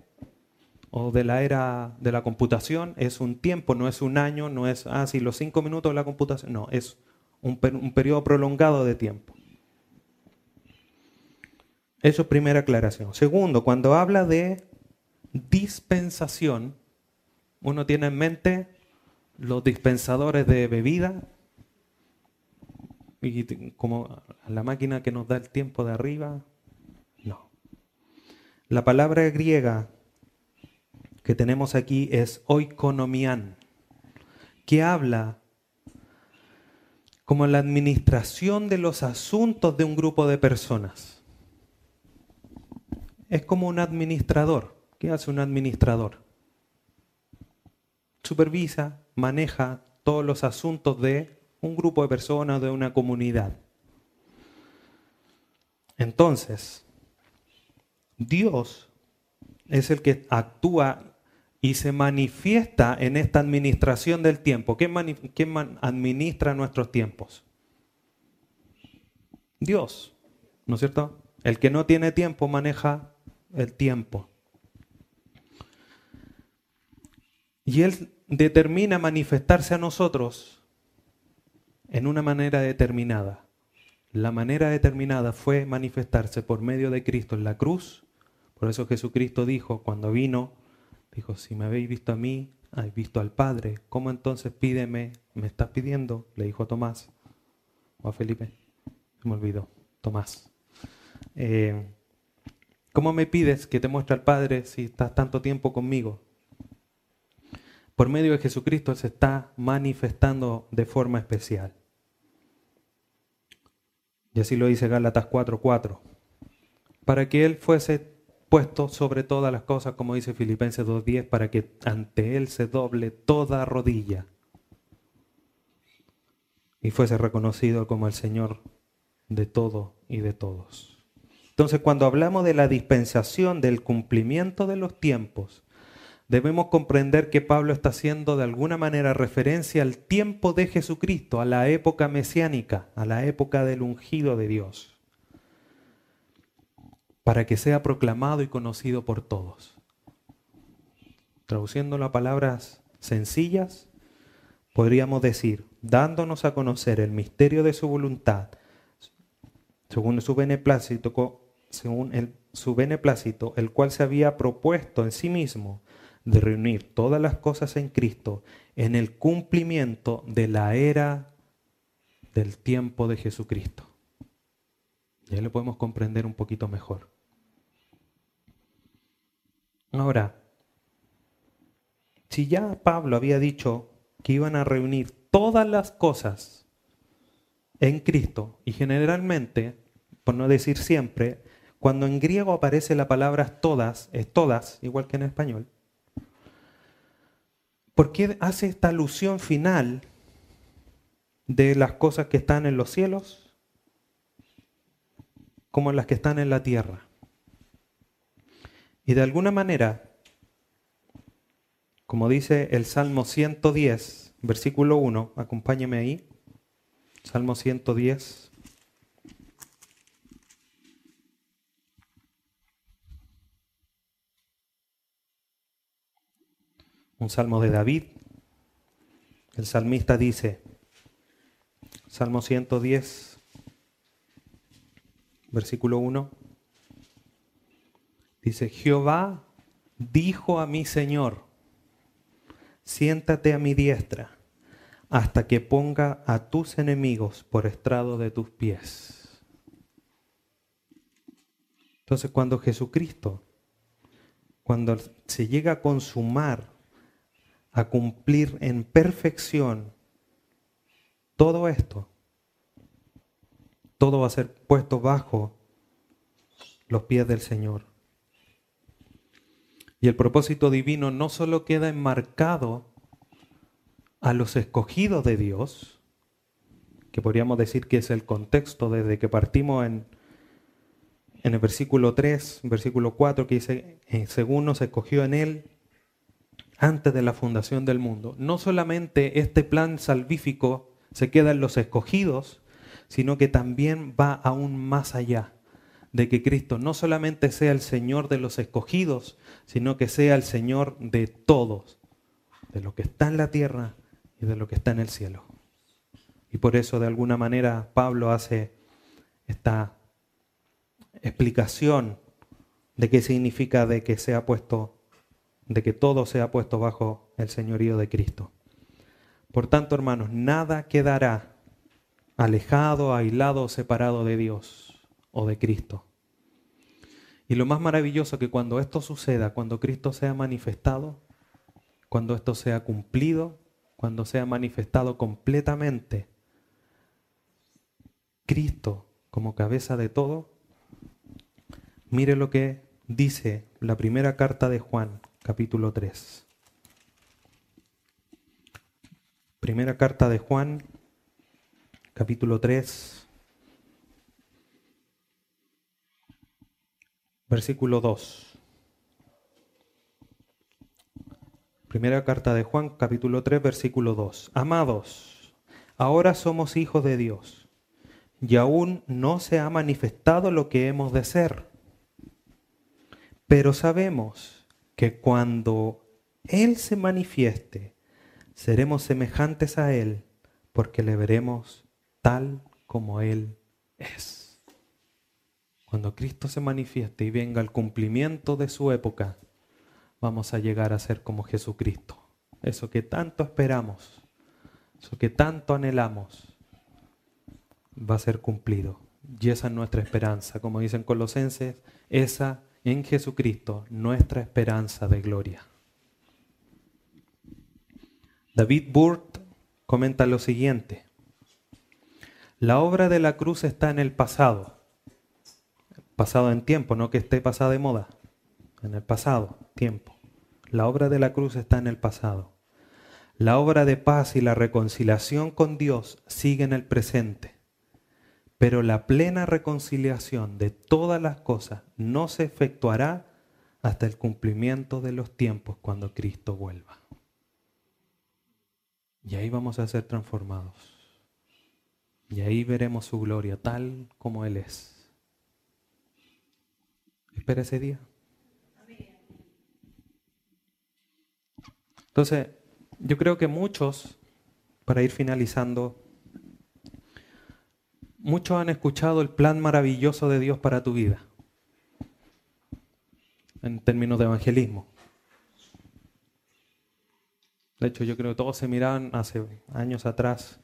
O de la era de la computación, es un tiempo, no es un año, no es, ah, sí, los cinco minutos de la computación, no, es un, un periodo prolongado de tiempo. Eso es primera aclaración. Segundo, cuando habla de dispensación, uno tiene en mente los dispensadores de bebida y como la máquina que nos da el tiempo de arriba. No. La palabra griega que tenemos aquí es oikonomian, que habla como la administración de los asuntos de un grupo de personas. Es como un administrador. ¿Qué hace un administrador? Supervisa, maneja todos los asuntos de un grupo de personas, de una comunidad. Entonces, Dios es el que actúa y se manifiesta en esta administración del tiempo. ¿Quién, administra nuestros tiempos? Dios, ¿no es cierto? El que no tiene tiempo maneja el tiempo. Y Él determina manifestarse a nosotros en una manera determinada. La manera determinada fue manifestarse por medio de Cristo en la cruz. Por eso Jesucristo dijo, cuando vino, dijo, si me habéis visto a mí, habéis visto al Padre. ¿Cómo entonces pídeme? ¿Me estás pidiendo? Le dijo a Tomás. O a Felipe. Me olvidó. Tomás. Eh, ¿Cómo me pides que te muestre al Padre si estás tanto tiempo conmigo? Por medio de Jesucristo se está manifestando de forma especial. Y así lo dice Gálatas 4:4. Para que Él fuese puesto sobre todas las cosas, como dice Filipenses 2:10, para que ante Él se doble toda rodilla y fuese reconocido como el Señor de todo y de todos. Entonces, cuando hablamos de la dispensación del cumplimiento de los tiempos, debemos comprender que Pablo está haciendo de alguna manera referencia al tiempo de Jesucristo, a la época mesiánica, a la época del ungido de Dios, para que sea proclamado y conocido por todos. Traduciéndolo a palabras sencillas, podríamos decir, dándonos a conocer el misterio de su voluntad, según su beneplácito, según el, su beneplácito, el cual se había propuesto en sí mismo de reunir todas las cosas en Cristo en el cumplimiento de la era del tiempo de Jesucristo. Ya lo podemos comprender un poquito mejor. Ahora, si ya Pablo había dicho que iban a reunir todas las cosas en Cristo. Y generalmente, por no decir siempre, cuando en griego aparece la palabra todas, es todas, igual que en español, ¿por qué hace esta alusión final de las cosas que están en los cielos como las que están en la tierra? Y de alguna manera, como dice el Salmo 110, versículo 1, acompáñeme ahí, Salmo 110. Un salmo de David. El salmista dice, Salmo 110, versículo 1. Dice, Jehová dijo a mi Señor, siéntate a mi diestra hasta que ponga a tus enemigos por estrado de tus pies. Entonces cuando Jesucristo, cuando se llega a consumar, a cumplir en perfección todo esto, todo va a ser puesto bajo los pies del Señor. Y el propósito divino no solo queda enmarcado a los escogidos de Dios, que podríamos decir que es el contexto desde que partimos en, en el versículo 3, versículo 4, que dice, eh, según nos escogió en Él antes de la fundación del mundo. No solamente este plan salvífico se queda en los escogidos, sino que también va aún más allá de que Cristo no solamente sea el Señor de los escogidos, sino que sea el Señor de todos, de lo que está en la tierra y de lo que está en el cielo. Y por eso de alguna manera Pablo hace esta explicación de qué significa de que sea puesto de que todo sea puesto bajo el señorío de Cristo. Por tanto, hermanos, nada quedará alejado, aislado separado de Dios o de Cristo. Y lo más maravilloso que cuando esto suceda, cuando Cristo sea manifestado, cuando esto sea cumplido, cuando sea manifestado completamente, Cristo como cabeza de todo, mire lo que dice la primera carta de Juan, capítulo 3. Primera carta de Juan, capítulo 3, versículo 2. Primera carta de Juan, capítulo 3, versículo 2. Amados, ahora somos hijos de Dios y aún no se ha manifestado lo que hemos de ser. Pero sabemos que cuando Él se manifieste, seremos semejantes a Él porque le veremos tal como Él es. Cuando Cristo se manifieste y venga el cumplimiento de su época, vamos a llegar a ser como Jesucristo. Eso que tanto esperamos, eso que tanto anhelamos, va a ser cumplido. Y esa es nuestra esperanza. Como dicen Colosenses, esa en Jesucristo, nuestra esperanza de gloria. David Burt comenta lo siguiente. La obra de la cruz está en el pasado pasado en tiempo, no que esté pasada de moda, en el pasado, tiempo. La obra de la cruz está en el pasado. La obra de paz y la reconciliación con Dios sigue en el presente. Pero la plena reconciliación de todas las cosas no se efectuará hasta el cumplimiento de los tiempos cuando Cristo vuelva. Y ahí vamos a ser transformados. Y ahí veremos su gloria tal como Él es. Espera ese día. Entonces, yo creo que muchos, para ir finalizando, muchos han escuchado el plan maravilloso de Dios para tu vida, en términos de evangelismo. De hecho, yo creo que todos se miraban hace años atrás,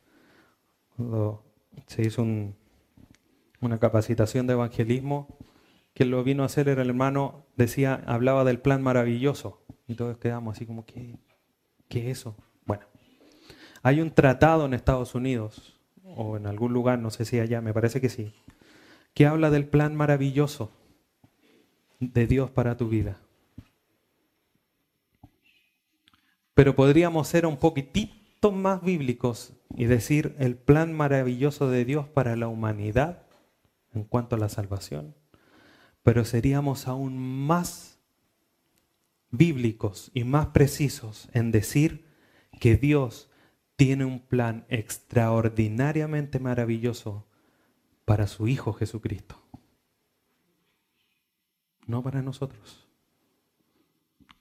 cuando se hizo una capacitación de evangelismo, que lo vino a hacer era el hermano, decía, hablaba del plan maravilloso. Y todos quedamos así como, ¿qué, qué es eso? Bueno, Hay un tratado en Estados Unidos, o en algún lugar, no sé si allá, me parece que sí, que habla del plan maravilloso de Dios para tu vida. Pero podríamos ser un poquitito más bíblicos y decir el plan maravilloso de Dios para la humanidad en cuanto a la salvación. Pero seríamos aún más bíblicos y más precisos en decir que Dios tiene un plan extraordinariamente maravilloso para su Hijo Jesucristo. No para nosotros.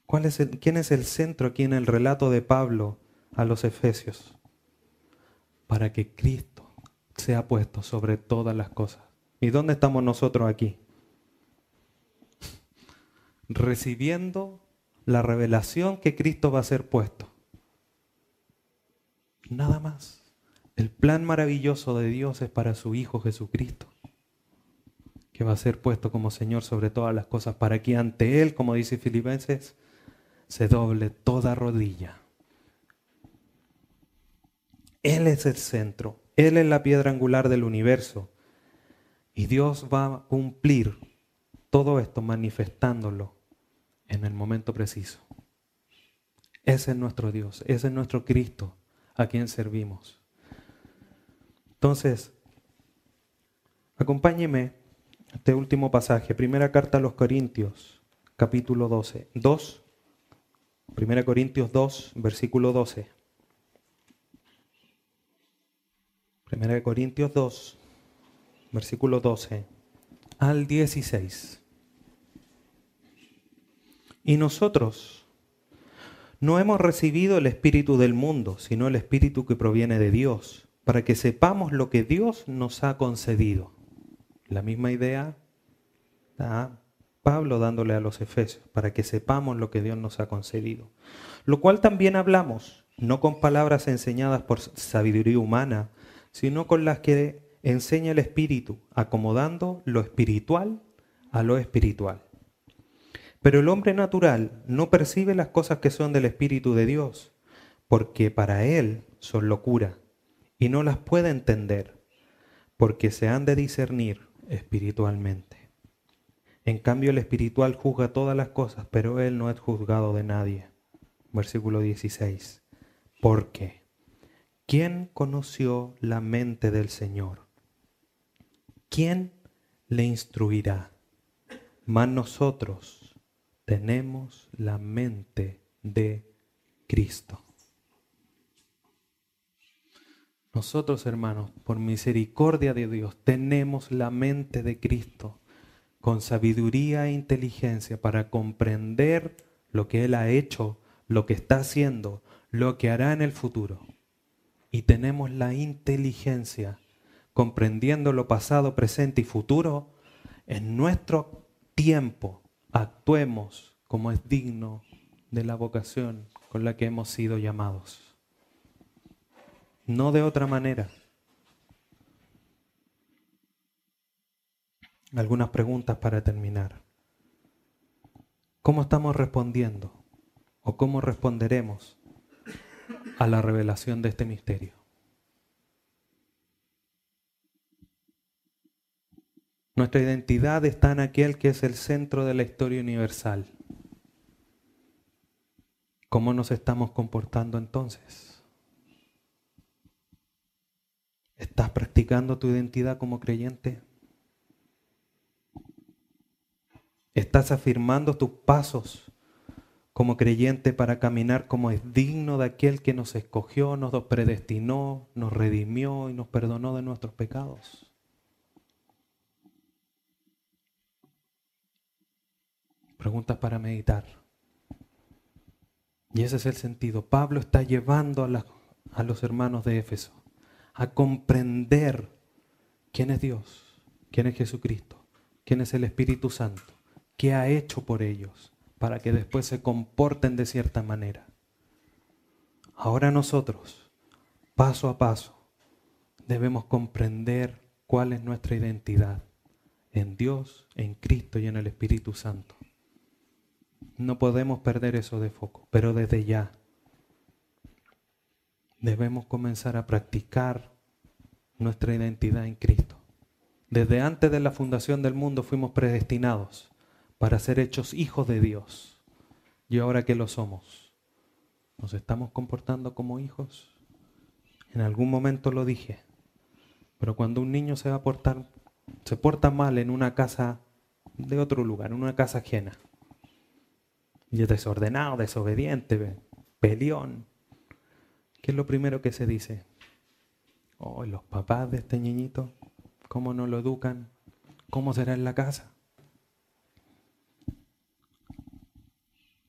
¿Cuál es ¿Quién es el centro aquí en el relato de Pablo a los Efesios? Para que Cristo sea puesto sobre todas las cosas. ¿Y dónde estamos nosotros aquí? Recibiendo la revelación que Cristo va a ser puesto. Nada más. El plan maravilloso de Dios es para su Hijo Jesucristo, que va a ser puesto como Señor sobre todas las cosas, para que ante Él, como dice Filipenses, se doble toda rodilla. Él es el centro, Él es la piedra angular del universo. Y Dios va a cumplir todo esto manifestándolo en el momento preciso. Ese es nuestro Dios, ese es nuestro Cristo a quien servimos. Entonces, acompáñeme a este último pasaje, primera carta a los Corintios, capítulo 12, 2, primera Corintios 2, versículo 12. Primera Corintios 2, versículo 12 al 16. Y nosotros no hemos recibido el espíritu del mundo, sino el espíritu que proviene de Dios, para que sepamos lo que Dios nos ha concedido. La misma idea da Pablo dándole a los Efesios, para que sepamos lo que Dios nos ha concedido. Lo cual también hablamos, no con palabras enseñadas por sabiduría humana, sino con las que enseña el Espíritu, acomodando lo espiritual a lo espiritual. Pero el hombre natural no percibe las cosas que son del Espíritu de Dios, porque para él son locura, y no las puede entender, porque se han de discernir espiritualmente. En cambio el espiritual juzga todas las cosas, pero él no es juzgado de nadie. Versículo 16. Porque, ¿quién conoció la mente del Señor? ¿Quién le instruirá? Mas nosotros tenemos la mente de Cristo. Nosotros, hermanos, por misericordia de Dios, tenemos la mente de Cristo con sabiduría e inteligencia para comprender lo que Él ha hecho, lo que está haciendo, lo que hará en el futuro. Y tenemos la inteligencia, comprendiendo lo pasado, presente y futuro, en nuestro tiempo actuemos como es digno de la vocación con la que hemos sido llamados. No de otra manera. Algunas preguntas para terminar. ¿Cómo estamos respondiendo o cómo responderemos a la revelación de este misterio? Nuestra identidad está en aquel que es el centro de la historia universal. ¿Cómo nos estamos comportando entonces? ¿Estás practicando tu identidad como creyente? ¿Estás afirmando tus pasos como creyente para caminar como es digno de aquel que nos escogió, nos predestinó, nos redimió y nos perdonó de nuestros pecados? Preguntas para meditar. Y ese es el sentido. Pablo está llevando a, los hermanos de Éfeso a comprender quién es Dios, quién es Jesucristo, quién es el Espíritu Santo, qué ha hecho por ellos, para que después se comporten de cierta manera. Ahora nosotros, paso a paso, debemos comprender cuál es nuestra identidad en Dios, en Cristo y en el Espíritu Santo. No podemos perder eso de foco, pero desde ya, debemos comenzar a practicar nuestra identidad en Cristo. Desde antes de la fundación del mundo fuimos predestinados para ser hechos hijos de Dios. Y ahora que lo somos, ¿nos estamos comportando como hijos? En algún momento lo dije, pero cuando un niño se va a portar, se porta mal en una casa de otro lugar, en una casa ajena, y es desordenado, desobediente, peleón, ¿qué es lo primero que se dice? Oh, los papás de este niñito, ¿cómo no lo educan? ¿Cómo será en la casa?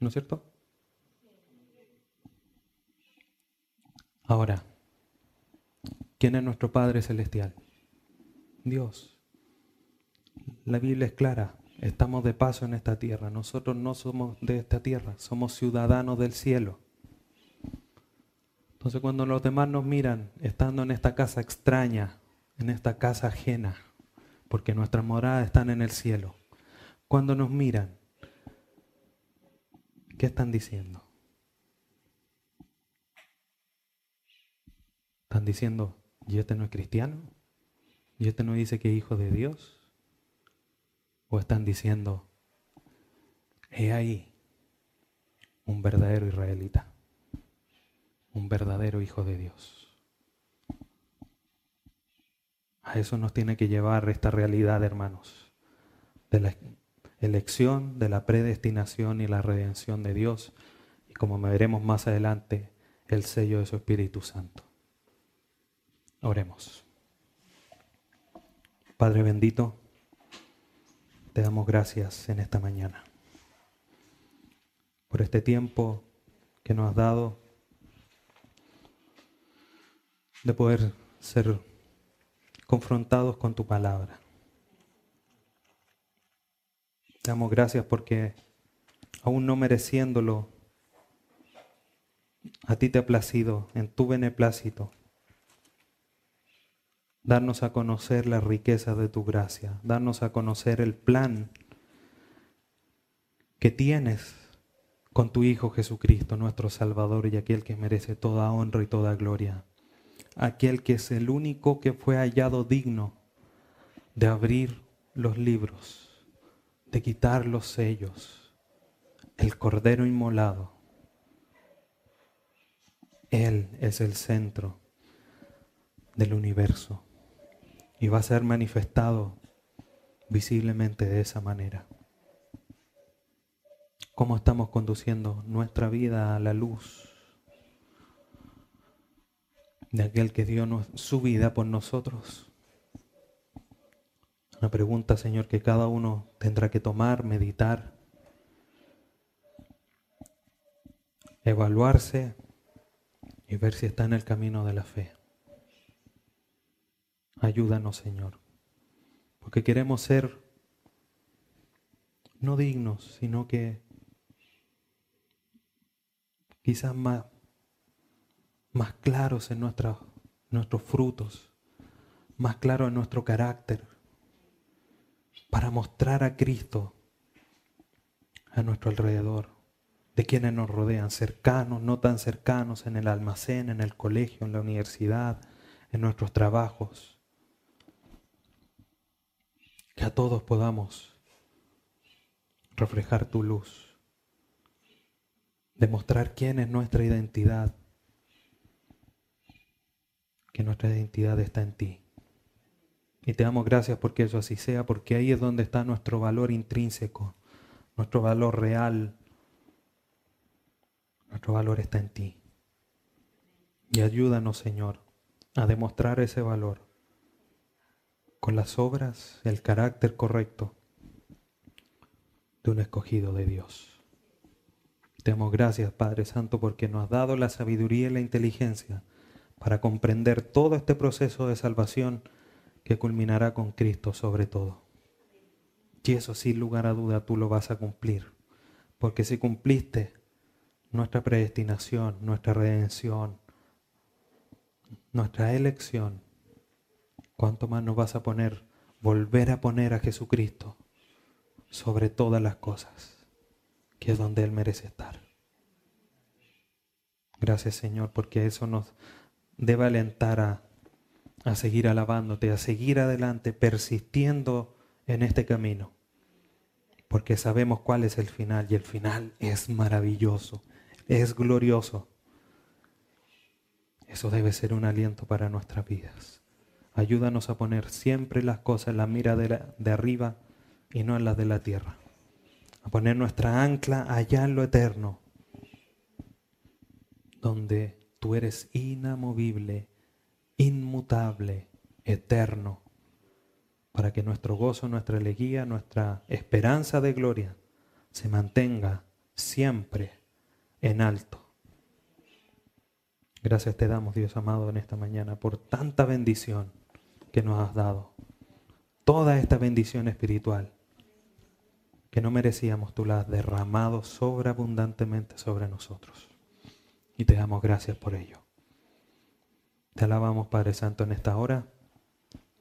¿No es cierto? Ahora, ¿quién es nuestro Padre Celestial? Dios. La Biblia es clara, estamos de paso en esta tierra, nosotros no somos de esta tierra, somos ciudadanos del cielo. Entonces cuando los demás nos miran estando en esta casa extraña, en esta casa ajena, porque nuestras moradas están en el cielo, cuando nos miran, ¿qué están diciendo? ¿Están diciendo, ¿y este no es cristiano? ¿Y este no dice que es hijo de Dios? ¿O están diciendo, he ahí un verdadero israelita? un verdadero hijo de Dios. A eso nos tiene que llevar esta realidad, hermanos, de la elección, de la predestinación y la redención de Dios, y como veremos más adelante, el sello de su Espíritu Santo. Oremos. Padre bendito, te damos gracias en esta mañana por este tiempo que nos has dado de poder ser confrontados con tu palabra. Te damos gracias porque aún no mereciéndolo, a ti te ha placido, en tu beneplácito, darnos a conocer la riqueza de tu gracia, darnos a conocer el plan que tienes con tu Hijo Jesucristo, nuestro Salvador y aquel que merece toda honra y toda gloria. Aquel que es el único que fue hallado digno de abrir los libros, de quitar los sellos, el Cordero inmolado. Él es el centro del universo y va a ser manifestado visiblemente de esa manera. ¿Cómo estamos conduciendo nuestra vida a la luz? de aquel que dio su vida por nosotros. Una pregunta, Señor, que cada uno tendrá que tomar, meditar, evaluarse y ver si está en el camino de la fe. Ayúdanos, Señor, porque queremos ser no dignos, sino que quizás más más claros en nuestros frutos, más claros en nuestro carácter, para mostrar a Cristo a nuestro alrededor, de quienes nos rodean, cercanos, no tan cercanos, en el almacén, en el colegio, en la universidad, en nuestros trabajos. Que a todos podamos reflejar tu luz, demostrar quién es nuestra identidad que nuestra identidad está en ti. Y te damos gracias porque eso así sea, porque ahí es donde está nuestro valor intrínseco, nuestro valor real. Nuestro valor está en ti. Y ayúdanos, Señor, a demostrar ese valor con las obras, el carácter correcto de un escogido de Dios. Te damos gracias, Padre Santo, porque nos has dado la sabiduría y la inteligencia para comprender todo este proceso de salvación que culminará con Cristo sobre todo. Y eso sin lugar a duda tú lo vas a cumplir. Porque si cumpliste nuestra predestinación, nuestra redención, nuestra elección, ¿cuánto más nos vas a poner, volver a poner a Jesucristo sobre todas las cosas, que es donde Él merece estar? Gracias Señor, porque eso nos debe alentar a, a seguir alabándote, a seguir adelante, persistiendo en este camino. Porque sabemos cuál es el final y el final es maravilloso, es glorioso. Eso debe ser un aliento para nuestras vidas. Ayúdanos a poner siempre las cosas en la mira de, arriba y no en las de la tierra. A poner nuestra ancla allá en lo eterno, donde tú eres inamovible, inmutable, eterno, para que nuestro gozo, nuestra alegría, nuestra esperanza de gloria se mantenga siempre en alto. Gracias te damos, Dios amado, en esta mañana por tanta bendición que nos has dado. Toda esta bendición espiritual que no merecíamos, tú la has derramado sobreabundantemente sobre nosotros. Y te damos gracias por ello. Te alabamos, Padre Santo, en esta hora.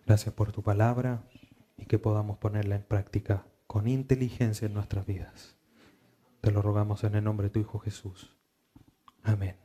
Gracias por tu palabra y que podamos ponerla en práctica con inteligencia en nuestras vidas. Te lo rogamos en el nombre de tu Hijo Jesús. Amén.